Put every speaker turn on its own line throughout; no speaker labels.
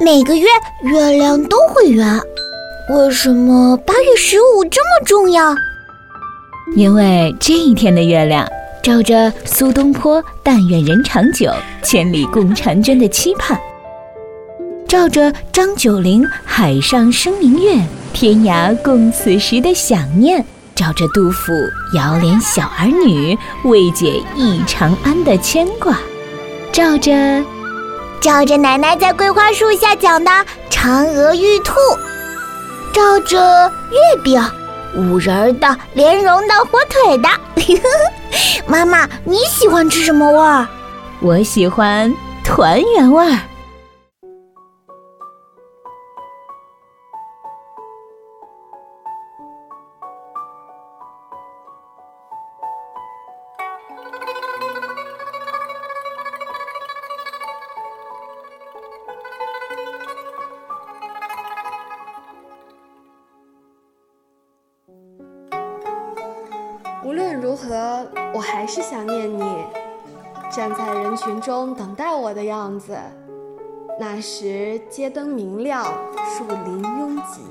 每个月月亮都会圆，为什么八月十五这么重要？
因为这一天的月亮照着苏东坡“但愿人长久，千里共婵娟”的期盼，照着张九龄“海上生明月，天涯共此时”的想念，照着杜甫“遥怜小儿女，未解忆长安”的牵挂，照着。
照着奶奶在桂花树下讲的嫦娥玉兔，照着月饼，五仁的、莲蓉的、火腿的。妈妈，你喜欢吃什么味儿？
我喜欢团圆味儿。
无论如何，我还是想念你，站在人群中等待我的样子。那时街灯明亮，树林拥挤。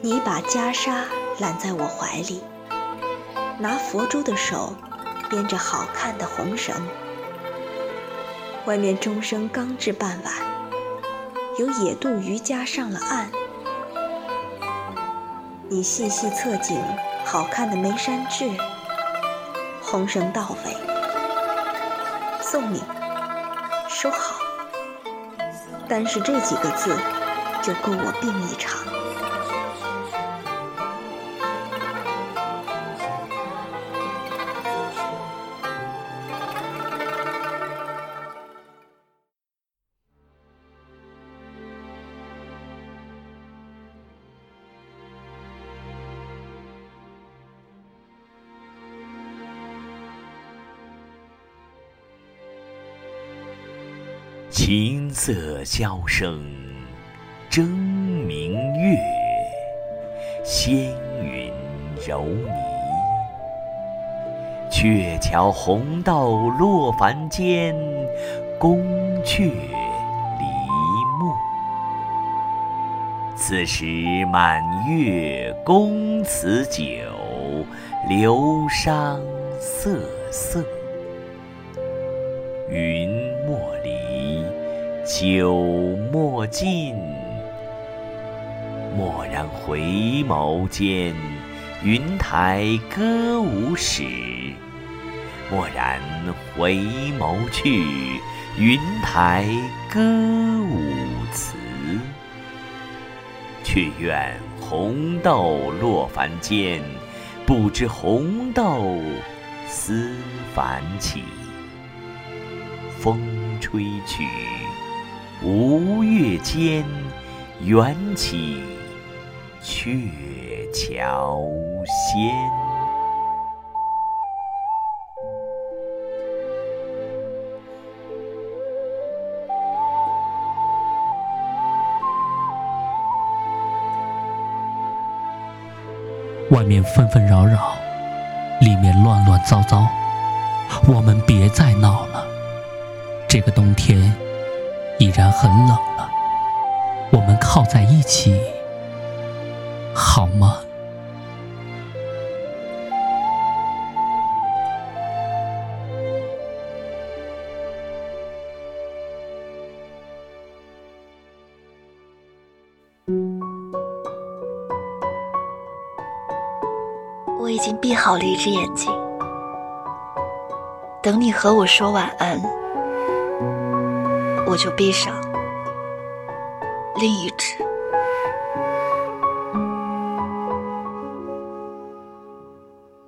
你把袈裟揽在我怀里，拿佛珠的手编着好看的红绳。外面钟声刚至傍晚。有野渡渔家上了岸，你细细侧景好看的眉山痣，红绳到尾，送你，收好。单是这几个字，就够我病一场。
琴瑟箫声争明月，仙云柔泥。鹊桥红豆落凡间，宫阙离目。此时满月宫词酒，流觞瑟瑟。酒莫尽。蓦然回眸间，云台歌舞始。蓦然回眸去，云台歌舞辞。却怨红豆落凡间，不知红豆思凡起。风吹去，吴越间，缘起鹊桥仙。
外面纷纷扰扰，里面乱乱糟糟，我们别再闹了。这个冬天已然很冷了，我们靠在一起好吗？
我已经闭好了一只眼睛，等你和我说晚安。我就闭上另一只。